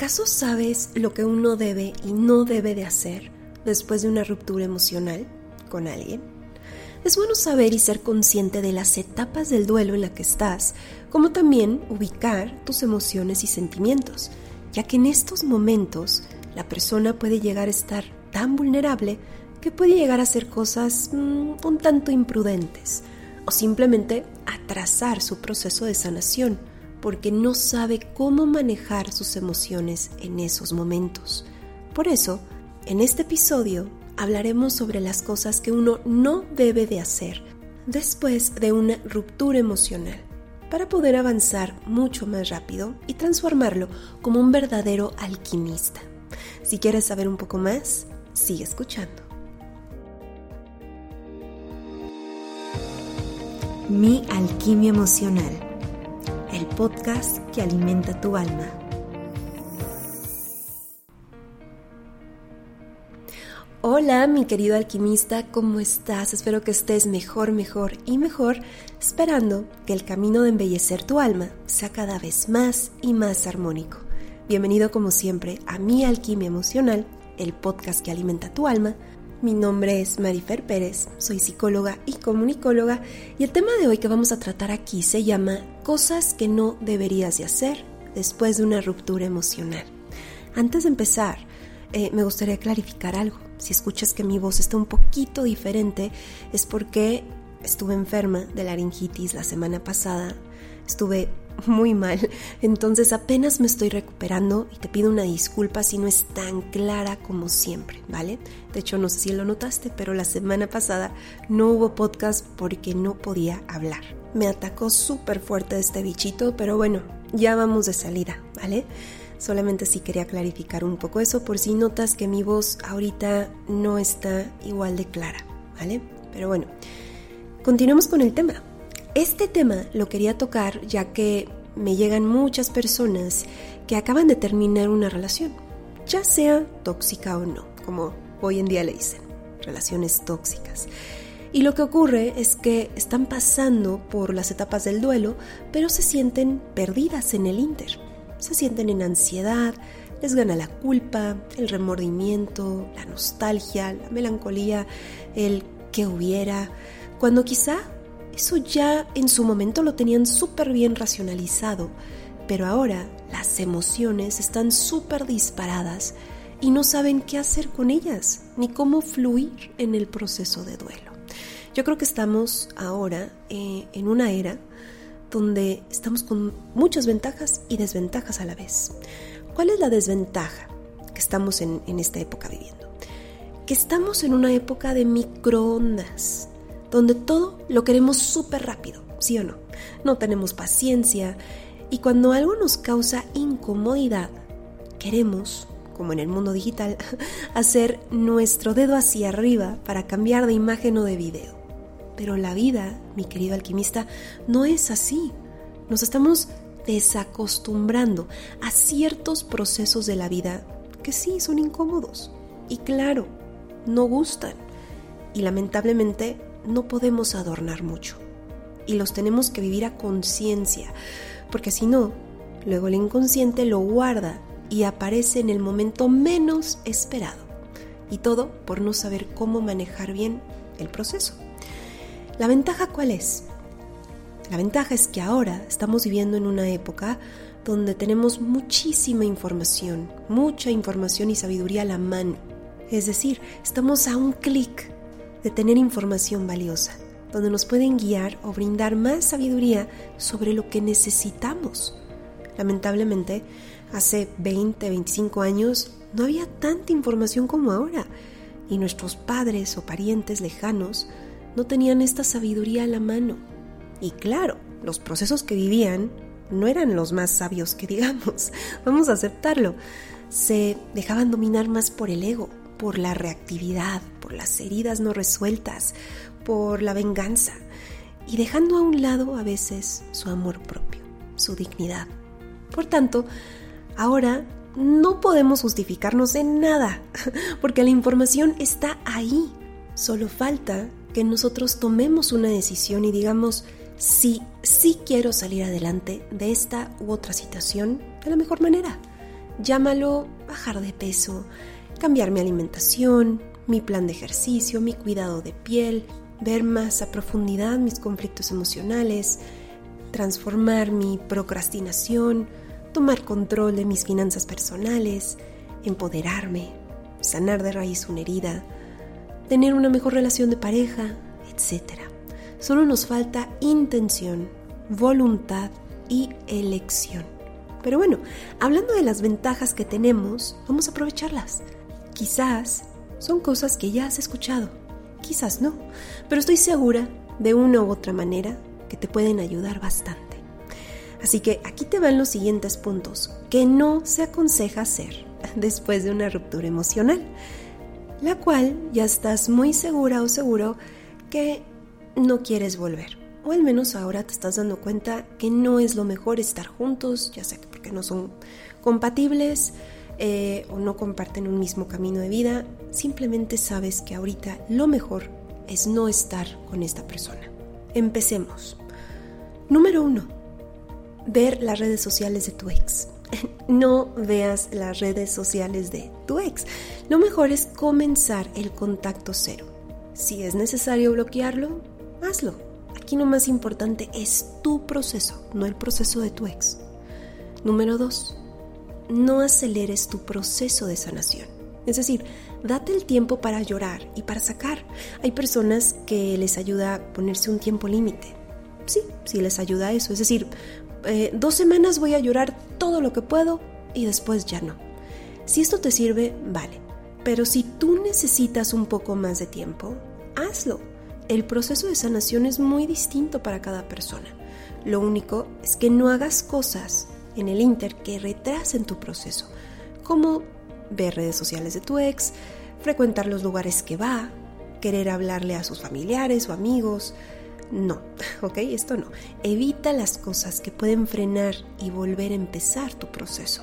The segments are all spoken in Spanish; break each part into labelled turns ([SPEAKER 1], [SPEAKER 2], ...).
[SPEAKER 1] ¿Acaso sabes lo que uno debe y no debe de hacer después de una ruptura emocional con alguien? Es bueno saber y ser consciente de las etapas del duelo en la que estás, como también ubicar tus emociones y sentimientos, ya que en estos momentos la persona puede llegar a estar tan vulnerable que puede llegar a hacer cosas mmm, un tanto imprudentes o simplemente atrasar su proceso de sanación porque no sabe cómo manejar sus emociones en esos momentos. Por eso, en este episodio hablaremos sobre las cosas que uno no debe de hacer después de una ruptura emocional para poder avanzar mucho más rápido y transformarlo como un verdadero alquimista. Si quieres saber un poco más, sigue escuchando. Mi alquimia emocional podcast que alimenta tu alma. Hola mi querido alquimista, ¿cómo estás? Espero que estés mejor, mejor y mejor, esperando que el camino de embellecer tu alma sea cada vez más y más armónico. Bienvenido como siempre a Mi Alquimia Emocional, el podcast que alimenta tu alma mi nombre es Marifer Pérez, soy psicóloga y comunicóloga y el tema de hoy que vamos a tratar aquí se llama Cosas que no deberías de hacer después de una ruptura emocional. Antes de empezar, eh, me gustaría clarificar algo. Si escuchas que mi voz está un poquito diferente, es porque estuve enferma de laringitis la semana pasada. Estuve muy mal. Entonces apenas me estoy recuperando y te pido una disculpa si no es tan clara como siempre, ¿vale? De hecho, no sé si lo notaste, pero la semana pasada no hubo podcast porque no podía hablar. Me atacó súper fuerte este bichito, pero bueno, ya vamos de salida, ¿vale? Solamente sí quería clarificar un poco eso por si notas que mi voz ahorita no está igual de clara, ¿vale? Pero bueno, continuemos con el tema. Este tema lo quería tocar ya que me llegan muchas personas que acaban de terminar una relación, ya sea tóxica o no, como hoy en día le dicen, relaciones tóxicas. Y lo que ocurre es que están pasando por las etapas del duelo, pero se sienten perdidas en el inter. Se sienten en ansiedad, les gana la culpa, el remordimiento, la nostalgia, la melancolía, el que hubiera, cuando quizá eso ya en su momento lo tenían súper bien racionalizado, pero ahora las emociones están súper disparadas y no saben qué hacer con ellas, ni cómo fluir en el proceso de duelo. Yo creo que estamos ahora eh, en una era donde estamos con muchas ventajas y desventajas a la vez. ¿Cuál es la desventaja que estamos en, en esta época viviendo? Que estamos en una época de microondas, donde todo lo queremos súper rápido, ¿sí o no? No tenemos paciencia y cuando algo nos causa incomodidad, queremos, como en el mundo digital, hacer nuestro dedo hacia arriba para cambiar de imagen o de video. Pero la vida, mi querido alquimista, no es así. Nos estamos desacostumbrando a ciertos procesos de la vida que sí son incómodos y claro, no gustan. Y lamentablemente no podemos adornar mucho y los tenemos que vivir a conciencia, porque si no, luego el inconsciente lo guarda y aparece en el momento menos esperado. Y todo por no saber cómo manejar bien el proceso. ¿La ventaja cuál es? La ventaja es que ahora estamos viviendo en una época donde tenemos muchísima información, mucha información y sabiduría a la mano. Es decir, estamos a un clic de tener información valiosa, donde nos pueden guiar o brindar más sabiduría sobre lo que necesitamos. Lamentablemente, hace 20, 25 años no había tanta información como ahora y nuestros padres o parientes lejanos no tenían esta sabiduría a la mano. Y claro, los procesos que vivían no eran los más sabios que digamos, vamos a aceptarlo. Se dejaban dominar más por el ego, por la reactividad, las heridas no resueltas, por la venganza y dejando a un lado a veces su amor propio, su dignidad. Por tanto, ahora no podemos justificarnos en nada, porque la información está ahí. Solo falta que nosotros tomemos una decisión y digamos, si sí quiero salir adelante de esta u otra situación de la mejor manera. Llámalo bajar de peso, cambiar mi alimentación, mi plan de ejercicio, mi cuidado de piel, ver más a profundidad mis conflictos emocionales, transformar mi procrastinación, tomar control de mis finanzas personales, empoderarme, sanar de raíz una herida, tener una mejor relación de pareja, etc. Solo nos falta intención, voluntad y elección. Pero bueno, hablando de las ventajas que tenemos, vamos a aprovecharlas. Quizás son cosas que ya has escuchado, quizás no, pero estoy segura de una u otra manera que te pueden ayudar bastante. Así que aquí te van los siguientes puntos que no se aconseja hacer después de una ruptura emocional, la cual ya estás muy segura o seguro que no quieres volver. O al menos ahora te estás dando cuenta que no es lo mejor estar juntos, ya sea porque no son compatibles eh, o no comparten un mismo camino de vida. Simplemente sabes que ahorita lo mejor es no estar con esta persona. Empecemos. Número uno, ver las redes sociales de tu ex. No veas las redes sociales de tu ex. Lo mejor es comenzar el contacto cero. Si es necesario bloquearlo, hazlo. Aquí lo más importante es tu proceso, no el proceso de tu ex. Número dos, no aceleres tu proceso de sanación. Es decir, date el tiempo para llorar y para sacar. Hay personas que les ayuda a ponerse un tiempo límite. Sí, sí les ayuda eso. Es decir, eh, dos semanas voy a llorar todo lo que puedo y después ya no. Si esto te sirve, vale. Pero si tú necesitas un poco más de tiempo, hazlo el proceso de sanación es muy distinto para cada persona. Lo único es que no hagas cosas en el Inter que retrasen tu proceso, como ver redes sociales de tu ex, frecuentar los lugares que va, querer hablarle a sus familiares o amigos. No, ¿ok? Esto no. Evita las cosas que pueden frenar y volver a empezar tu proceso.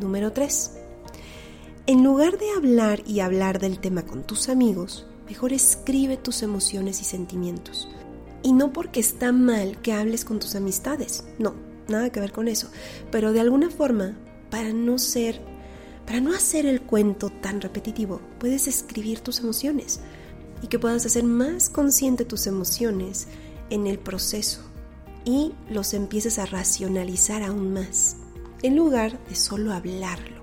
[SPEAKER 1] Número 3. En lugar de hablar y hablar del tema con tus amigos, Mejor escribe tus emociones y sentimientos. Y no porque está mal que hables con tus amistades, no, nada que ver con eso, pero de alguna forma, para no ser, para no hacer el cuento tan repetitivo, puedes escribir tus emociones y que puedas hacer más consciente tus emociones en el proceso y los empieces a racionalizar aún más, en lugar de solo hablarlo.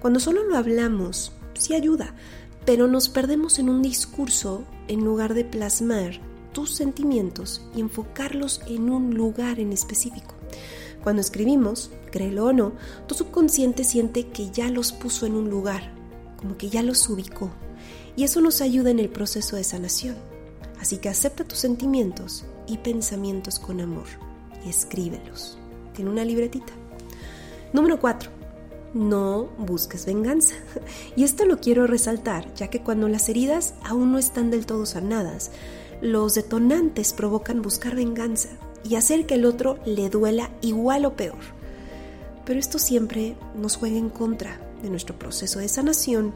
[SPEAKER 1] Cuando solo lo hablamos, sí ayuda, pero nos perdemos en un discurso en lugar de plasmar tus sentimientos y enfocarlos en un lugar en específico. Cuando escribimos, créelo o no, tu subconsciente siente que ya los puso en un lugar, como que ya los ubicó, y eso nos ayuda en el proceso de sanación. Así que acepta tus sentimientos y pensamientos con amor y escríbelos. Tiene una libretita. Número 4 no busques venganza. Y esto lo quiero resaltar, ya que cuando las heridas aún no están del todo sanadas, los detonantes provocan buscar venganza y hacer que el otro le duela igual o peor. Pero esto siempre nos juega en contra de nuestro proceso de sanación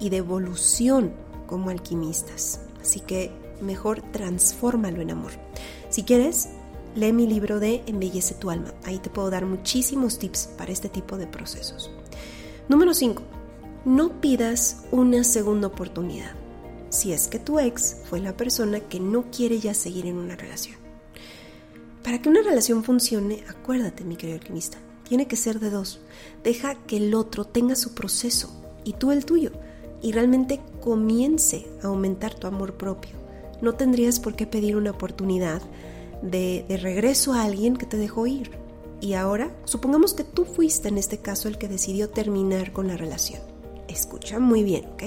[SPEAKER 1] y de evolución como alquimistas. Así que mejor transfórmalo en amor. Si quieres, lee mi libro de Embellece tu alma. Ahí te puedo dar muchísimos tips para este tipo de procesos. Número 5. No pidas una segunda oportunidad si es que tu ex fue la persona que no quiere ya seguir en una relación. Para que una relación funcione, acuérdate, mi querido alquimista, tiene que ser de dos. Deja que el otro tenga su proceso y tú el tuyo y realmente comience a aumentar tu amor propio. No tendrías por qué pedir una oportunidad de, de regreso a alguien que te dejó ir. Y ahora, supongamos que tú fuiste en este caso el que decidió terminar con la relación. Escucha muy bien, ¿ok?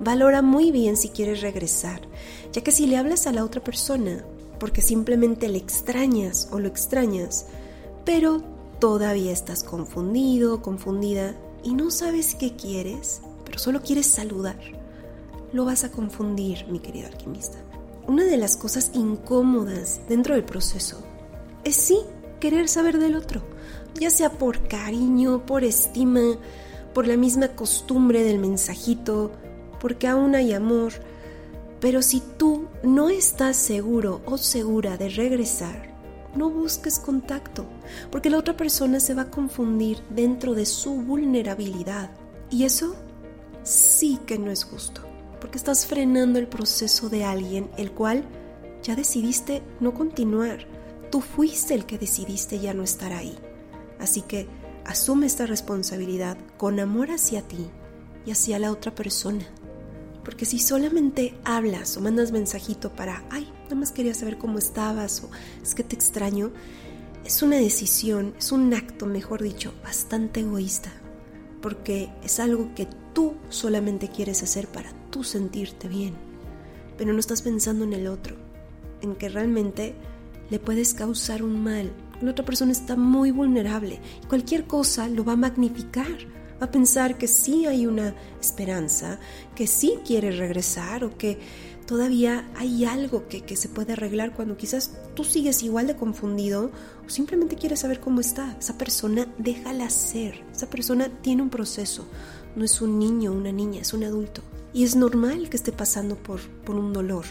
[SPEAKER 1] Valora muy bien si quieres regresar, ya que si le hablas a la otra persona porque simplemente le extrañas o lo extrañas, pero todavía estás confundido, confundida y no sabes qué quieres, pero solo quieres saludar, lo vas a confundir, mi querido alquimista. Una de las cosas incómodas dentro del proceso es sí querer saber del otro, ya sea por cariño, por estima, por la misma costumbre del mensajito, porque aún hay amor, pero si tú no estás seguro o segura de regresar, no busques contacto, porque la otra persona se va a confundir dentro de su vulnerabilidad. Y eso sí que no es justo, porque estás frenando el proceso de alguien el cual ya decidiste no continuar. Tú fuiste el que decidiste ya no estar ahí. Así que asume esta responsabilidad con amor hacia ti y hacia la otra persona. Porque si solamente hablas o mandas mensajito para, ay, nada más quería saber cómo estabas o es que te extraño, es una decisión, es un acto, mejor dicho, bastante egoísta. Porque es algo que tú solamente quieres hacer para tú sentirte bien. Pero no estás pensando en el otro, en que realmente le puedes causar un mal. La otra persona está muy vulnerable cualquier cosa lo va a magnificar a pensar que sí hay una esperanza, que sí quiere regresar o que todavía hay algo que, que, se puede arreglar cuando quizás tú sigues igual de confundido o simplemente quieres saber cómo está. Esa persona déjala ser, esa persona tiene un proceso, no es un niño una niña, es un adulto. Y es normal que esté pasando por, por un dolor.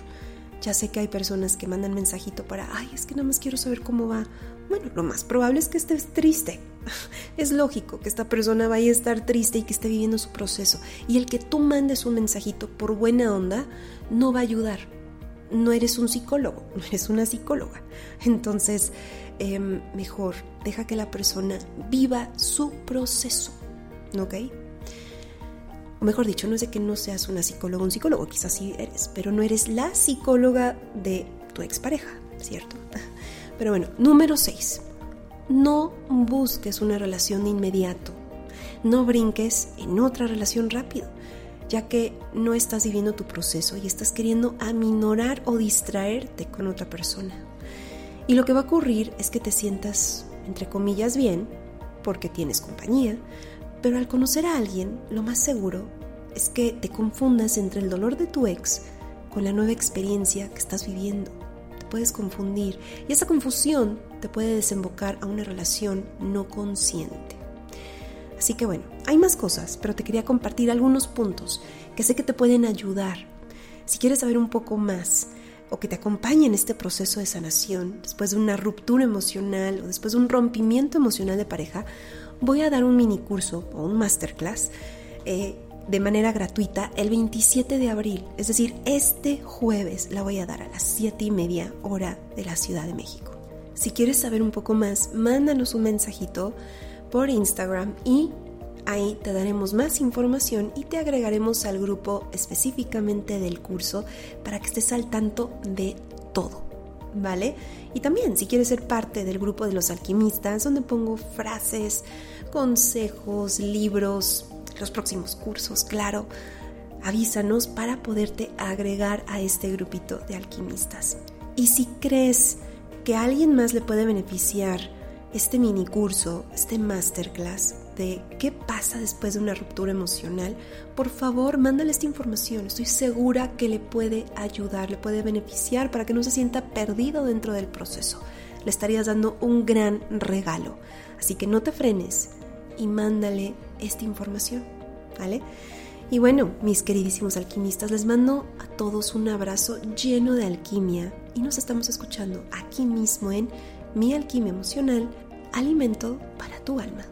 [SPEAKER 1] Ya sé que hay personas que mandan mensajito para, ay, es que nada más quiero saber cómo va. Bueno, lo más probable es que estés triste. Es lógico que esta persona vaya a estar triste y que esté viviendo su proceso. Y el que tú mandes un mensajito por buena onda no va a ayudar. No eres un psicólogo, no eres una psicóloga. Entonces, eh, mejor deja que la persona viva su proceso. ¿Ok? O mejor dicho, no es de que no seas una psicóloga, un psicólogo, quizás sí eres, pero no eres la psicóloga de tu expareja, ¿cierto? Pero bueno, número 6. No busques una relación de inmediato. No brinques en otra relación rápido, ya que no estás viviendo tu proceso y estás queriendo aminorar o distraerte con otra persona. Y lo que va a ocurrir es que te sientas, entre comillas, bien, porque tienes compañía, pero al conocer a alguien, lo más seguro es que te confundas entre el dolor de tu ex con la nueva experiencia que estás viviendo. Te puedes confundir y esa confusión te puede desembocar a una relación no consciente. Así que bueno, hay más cosas, pero te quería compartir algunos puntos que sé que te pueden ayudar. Si quieres saber un poco más o que te acompañe en este proceso de sanación, después de una ruptura emocional o después de un rompimiento emocional de pareja, voy a dar un mini curso o un masterclass eh, de manera gratuita el 27 de abril, es decir, este jueves la voy a dar a las 7 y media hora de la Ciudad de México. Si quieres saber un poco más, mándanos un mensajito por Instagram y ahí te daremos más información y te agregaremos al grupo específicamente del curso para que estés al tanto de todo. ¿Vale? Y también si quieres ser parte del grupo de los alquimistas, donde pongo frases, consejos, libros, los próximos cursos, claro, avísanos para poderte agregar a este grupito de alquimistas. Y si crees que a alguien más le puede beneficiar este mini curso, este masterclass de qué pasa después de una ruptura emocional, por favor, mándale esta información. Estoy segura que le puede ayudar, le puede beneficiar para que no se sienta perdido dentro del proceso. Le estarías dando un gran regalo. Así que no te frenes y mándale esta información, ¿vale? Y bueno, mis queridísimos alquimistas, les mando a todos un abrazo lleno de alquimia y nos estamos escuchando aquí mismo en Mi Alquimia Emocional, Alimento para tu Alma.